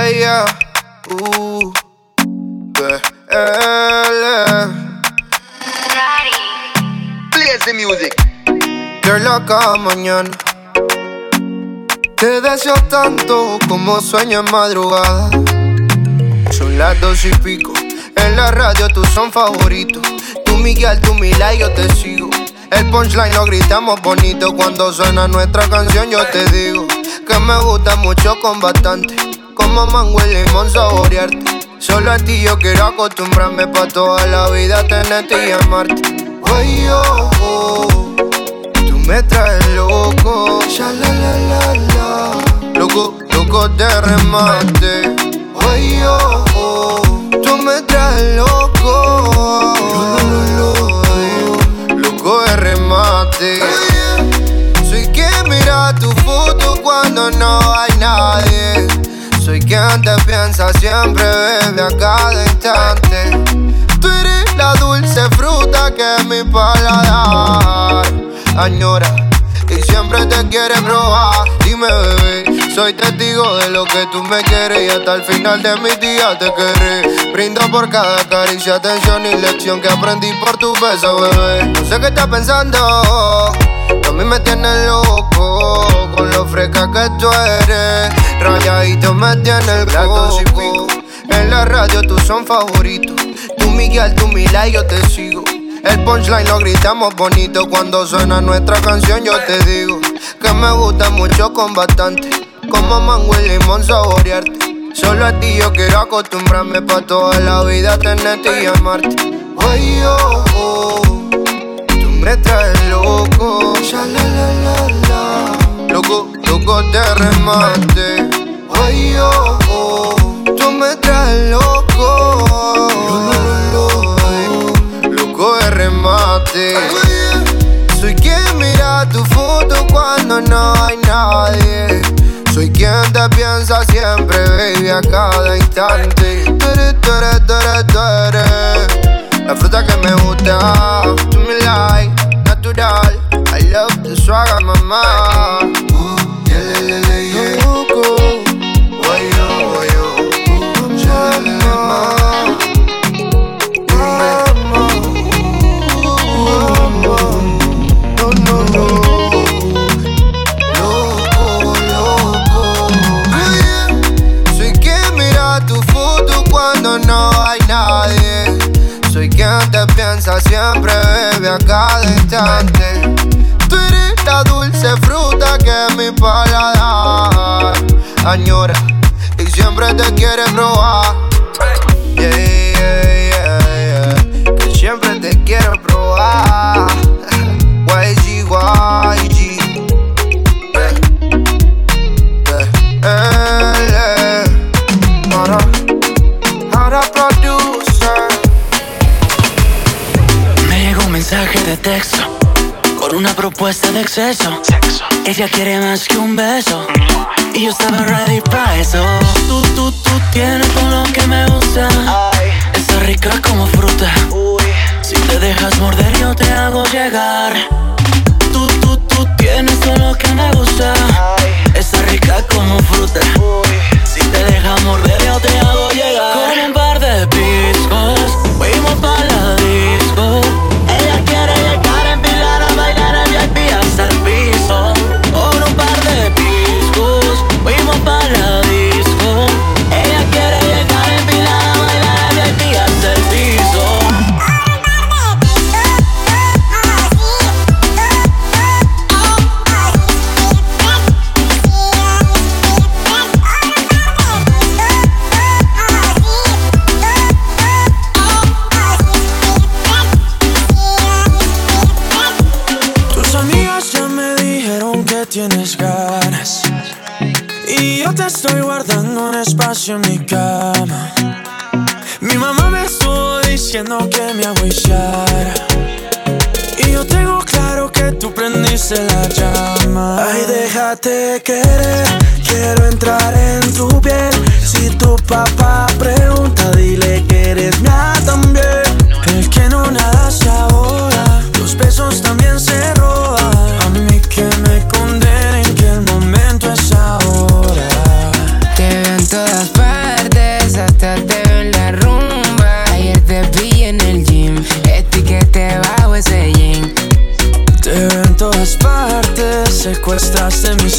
Yeah, yeah. Uh, Play the music. Girl, cada mañana. Te deseo tanto como sueño en madrugada. Son las dos y pico. En la radio tú son favoritos. Tú Miguel, tú Mila y yo te sigo. El punchline lo gritamos bonito cuando suena nuestra canción. Yo te digo que me gusta mucho con bastante. Como mango y limón saborearte. Solo a ti yo quiero acostumbrarme pa' toda la vida tenerte y amarte. Ay, oh, oh, tú me traes loco. Ya. Loco, loco de remate. Ay, oh, oh, tú me traes loco. Lo, lo, lo, loco de remate. Soy quien mira tu foto cuando no hay nadie. Soy quien te piensa siempre, bebe a cada instante. Tú eres la dulce fruta que mi paladar añora y siempre te quiere probar. Dime, bebé, soy testigo de lo que tú me quieres y hasta el final de mis días te querré. Brindo por cada caricia, atención y lección que aprendí por tu beso, bebé. No sé qué estás pensando, mí me tienes loco con lo fresca que tú eres. Rayadito me tiene el coco. En la radio tú son favoritos. Tú Miguel, tú Mila y yo te sigo. El punchline lo gritamos bonito cuando suena nuestra canción. Yo te digo que me gusta mucho con bastante. Como mango y limón saborearte. Solo a ti yo quiero acostumbrarme pa' toda la vida tenerte y amarte. Oh, oh, me traes loco. Ya la la la la. Loco, loco de remate. Ay, oh, oh, tú me traes loco. Lo, lo, lo, loco de remate. Soy quien mira tu foto cuando no hay nadie. Soy quien te piensa siempre, baby, a cada instante. Tú eres, tú eres, tú eres, tú eres La fruta que me gusta. Tú me like. That's why I got my mind. Paladar añora y siempre te quiere probar. Yeah, yeah, yeah, yeah. Que siempre te quiero probar. YG, YG. Me llegó un mensaje de texto con una propuesta de exceso. Ella quiere más que un beso y yo estaba ready para eso. Tú, tú, tú tienes todo lo que me gusta. Está rica como fruta. Si te dejas morder yo te hago llegar. Tú, tú, tú tienes todo lo que me gusta. Está rica como fruta. Si te dejas morder yo te hago llegar. déjate querer. Quiero entrar en tu piel. Si tu papá pregunta, dile que eres mía también. El que no nada se ahora, los besos también se roban. A mí que me condenen, que el momento es ahora. Te veo en todas partes, hasta te veo en la rumba. Ayer te vi en el gym, etiquete bajo ese jean. Te veo en todas partes, secuestraste mi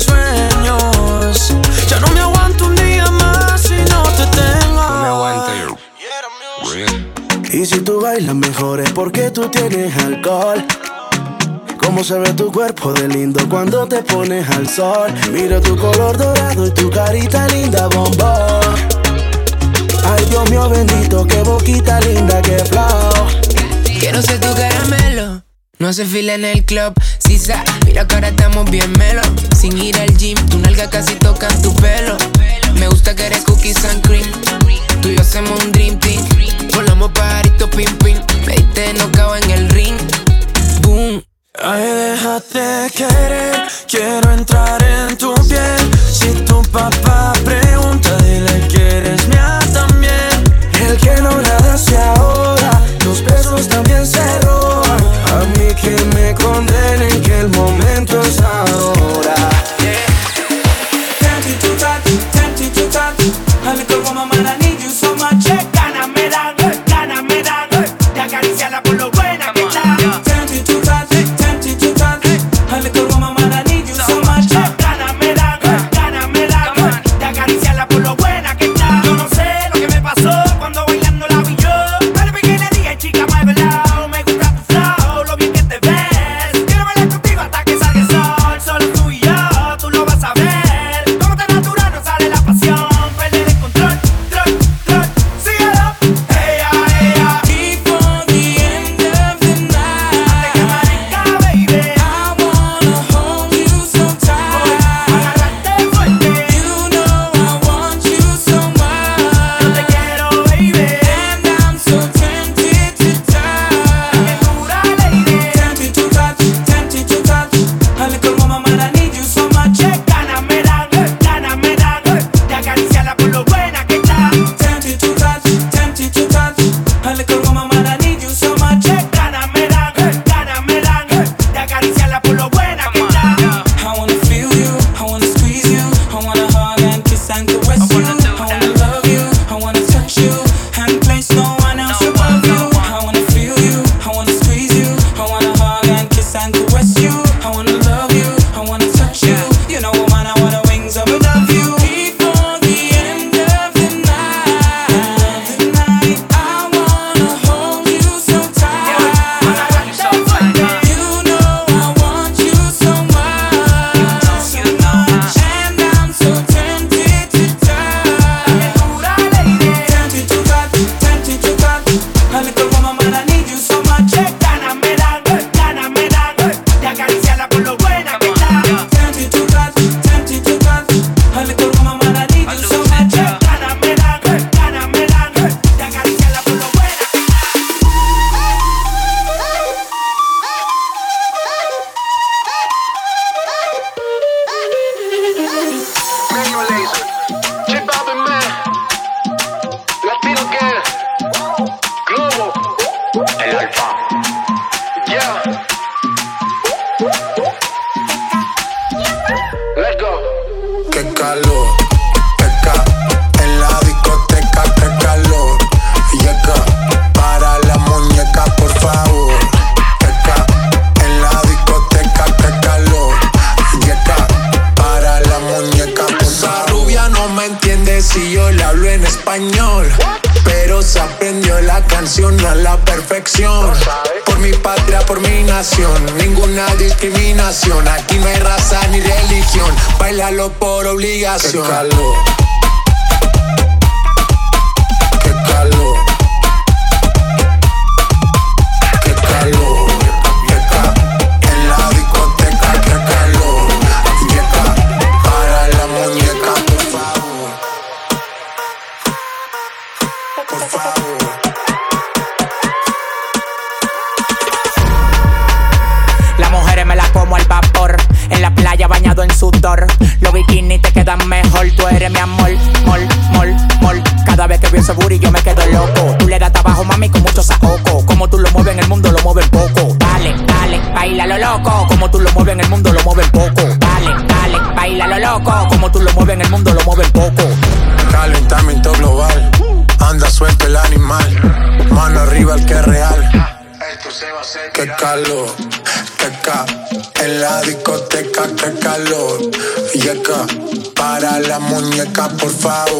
tú bailas mejor es porque tú tienes alcohol. Cómo se ve tu cuerpo de lindo cuando te pones al sol. Mira tu color dorado y tu carita linda, bombón. Ay, Dios mío bendito, qué boquita linda, qué flow. Quiero ser tu caramelo. No se fila en el club, sa, mira que ahora estamos bien melo. Sin ir al gym, tu nalga casi toca tu pelo. Me gusta que eres cookies and cream. Tú y yo hacemos un dream team. Volamos pajarito, pim, pim. Me diste cago en el ring. Boom. Ay, déjate querer, quiero entrar en tu piel. Si tu papá pregunta, dile que eres mía también. El que no la hace ahora, los besos también se roban. A mí que me condenen, que el momento es ahora. Yeah.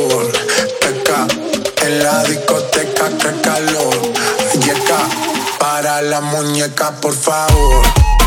calor, peca. En la discoteca, que calor, yeca. Para la muñeca, por favor.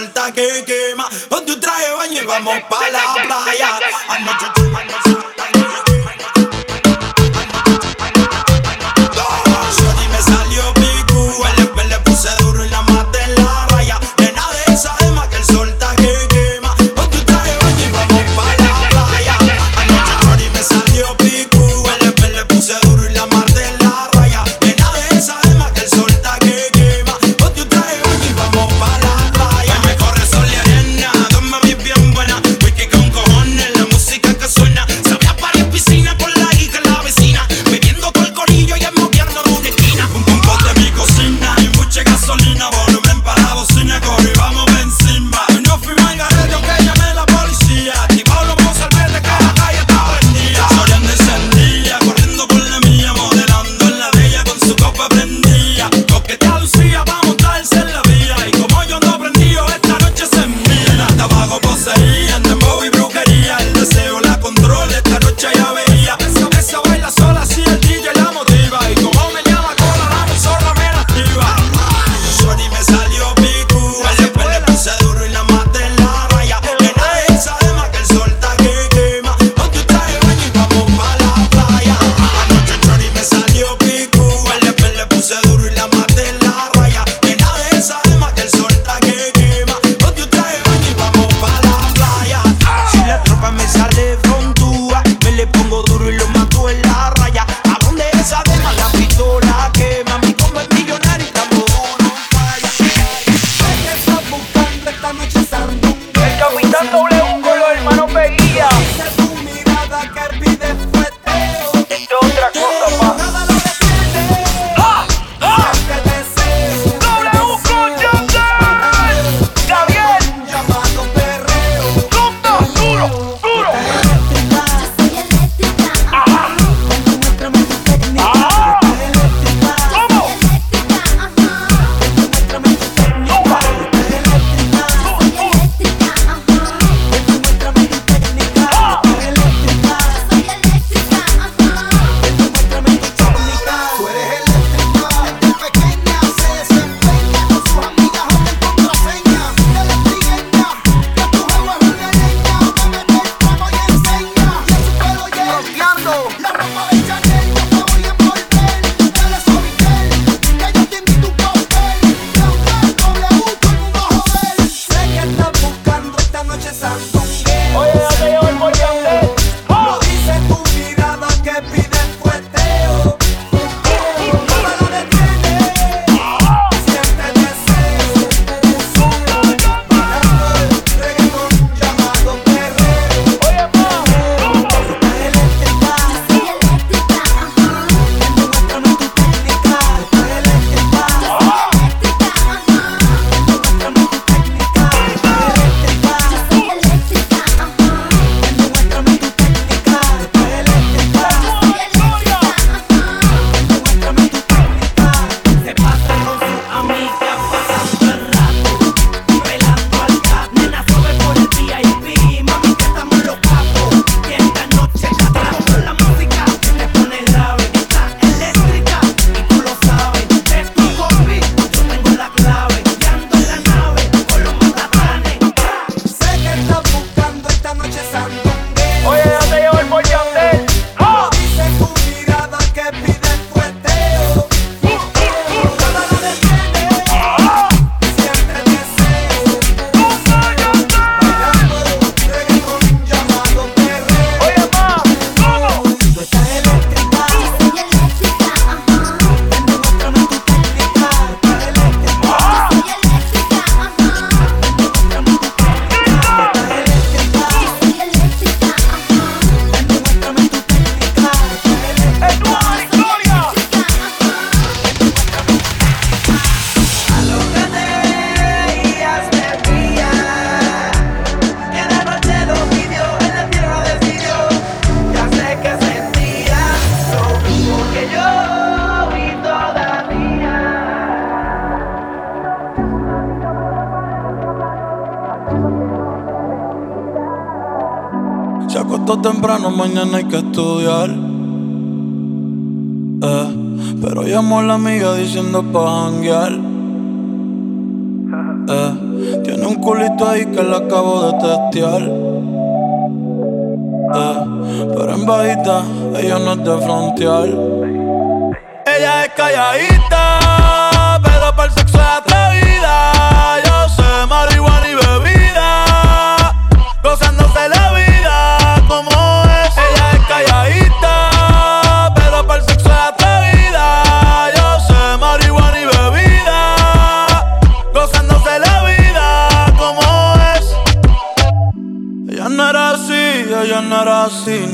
torta que quema. Ponte un traje baño y vamos para la playa. Anoche, anoche. acostó temprano, mañana hay que estudiar. Eh, pero llamó a la amiga diciendo pa' janguear. Eh, tiene un culito ahí que la acabo de testear. Eh, pero en bajita, ella no es de frontear. Ella es calladita, pero para el sexo es atrevida. Yo sé marihuana y bebé.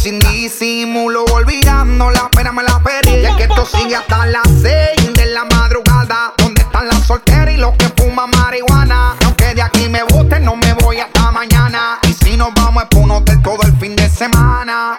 sin disimulo, olvidando la pena me la perdí. Y es que esto sigue hasta las seis de la madrugada. ¿Dónde están las solteras y los que fuman marihuana? Y aunque de aquí me boten, no me voy hasta mañana. Y si nos vamos es pa' un hotel todo el fin de semana.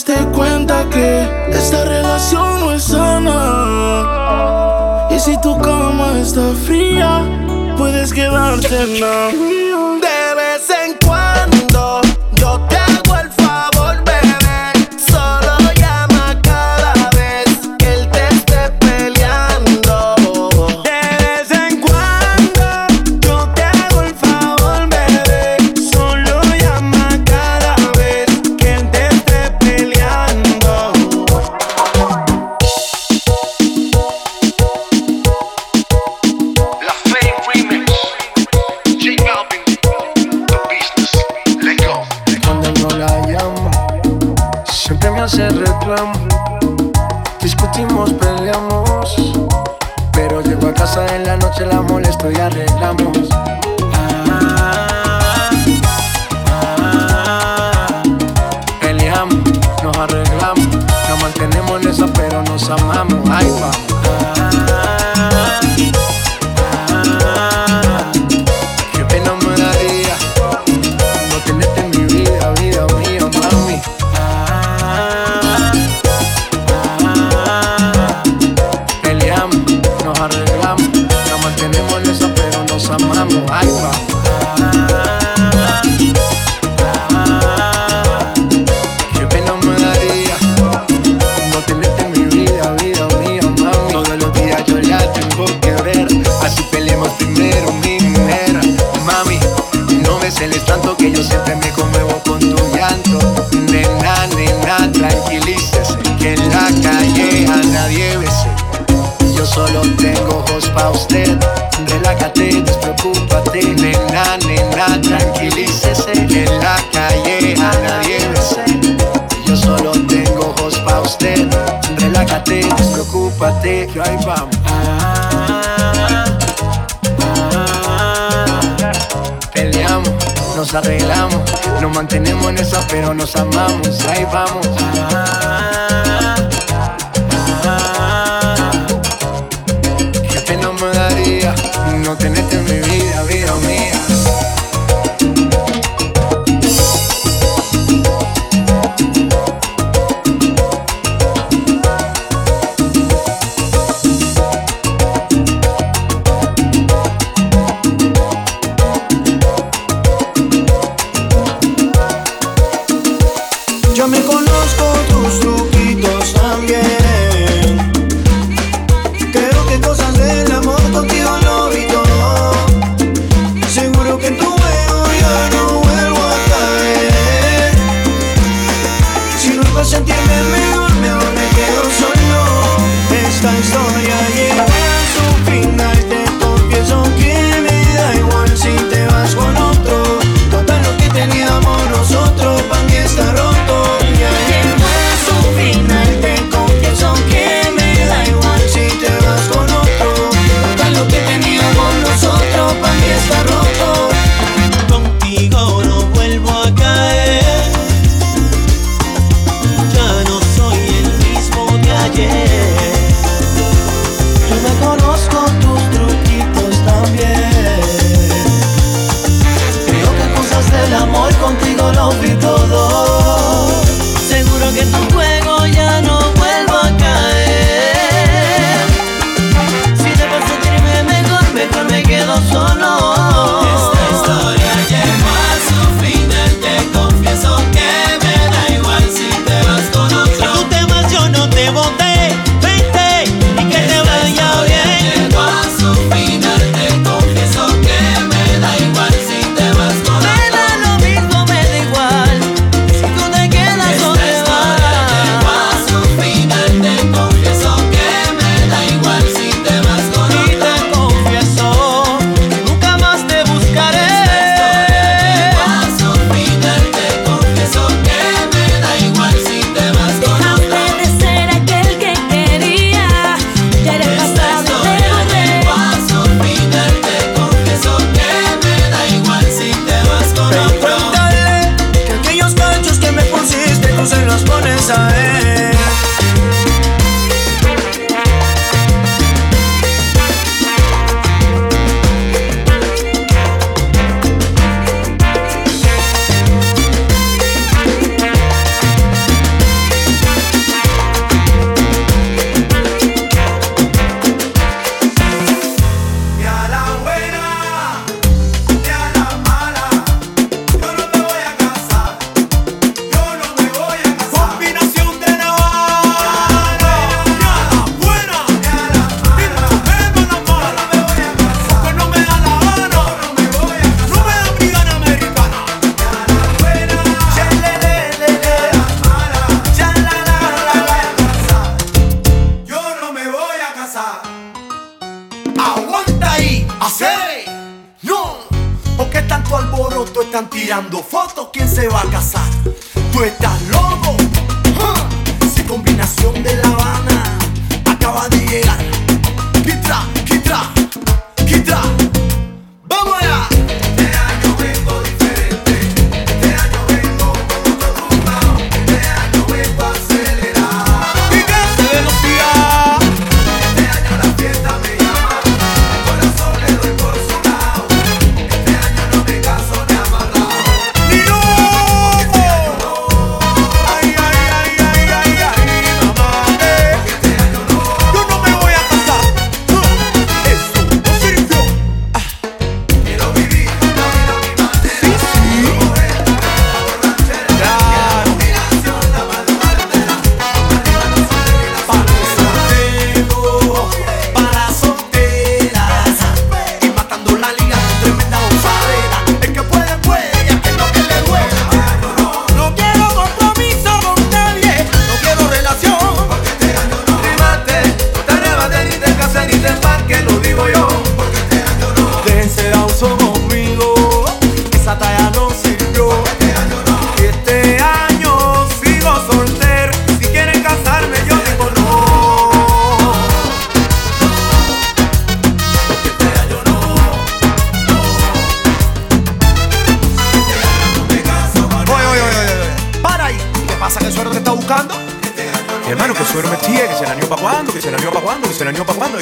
diste cuenta que esta relación no es sana. Y si tu cama está fría, puedes quedarte en la. nos arreglamos. Nos mantenemos en esa, pero nos amamos. Ahí vamos.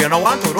and I want to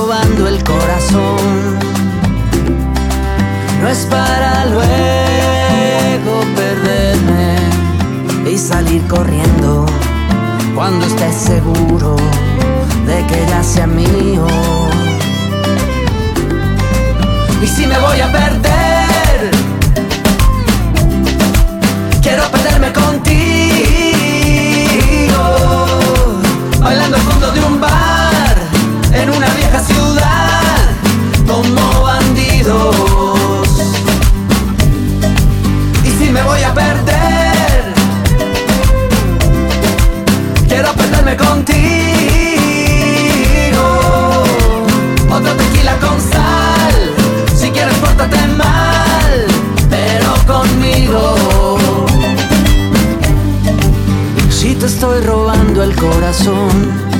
robando el corazón. No es para luego perderme y salir corriendo cuando estés seguro de que ya sea mío. Y si me voy a perder, quiero perderme contigo, bailando al fondo de un bar. Y si me voy a perder, quiero perderme contigo. Otra tequila con sal, si quieres pórtate mal, pero conmigo. Si te estoy robando el corazón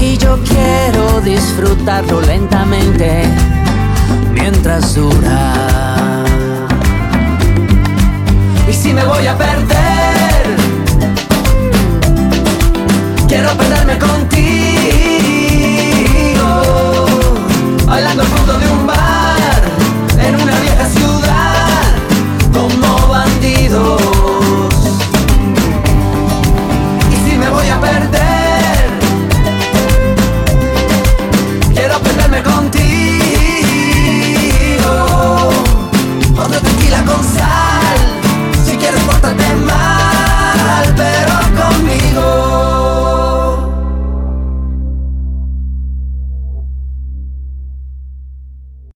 y yo quiero disfrutarlo lentamente mientras dura. Y si me voy a perder, quiero perderme con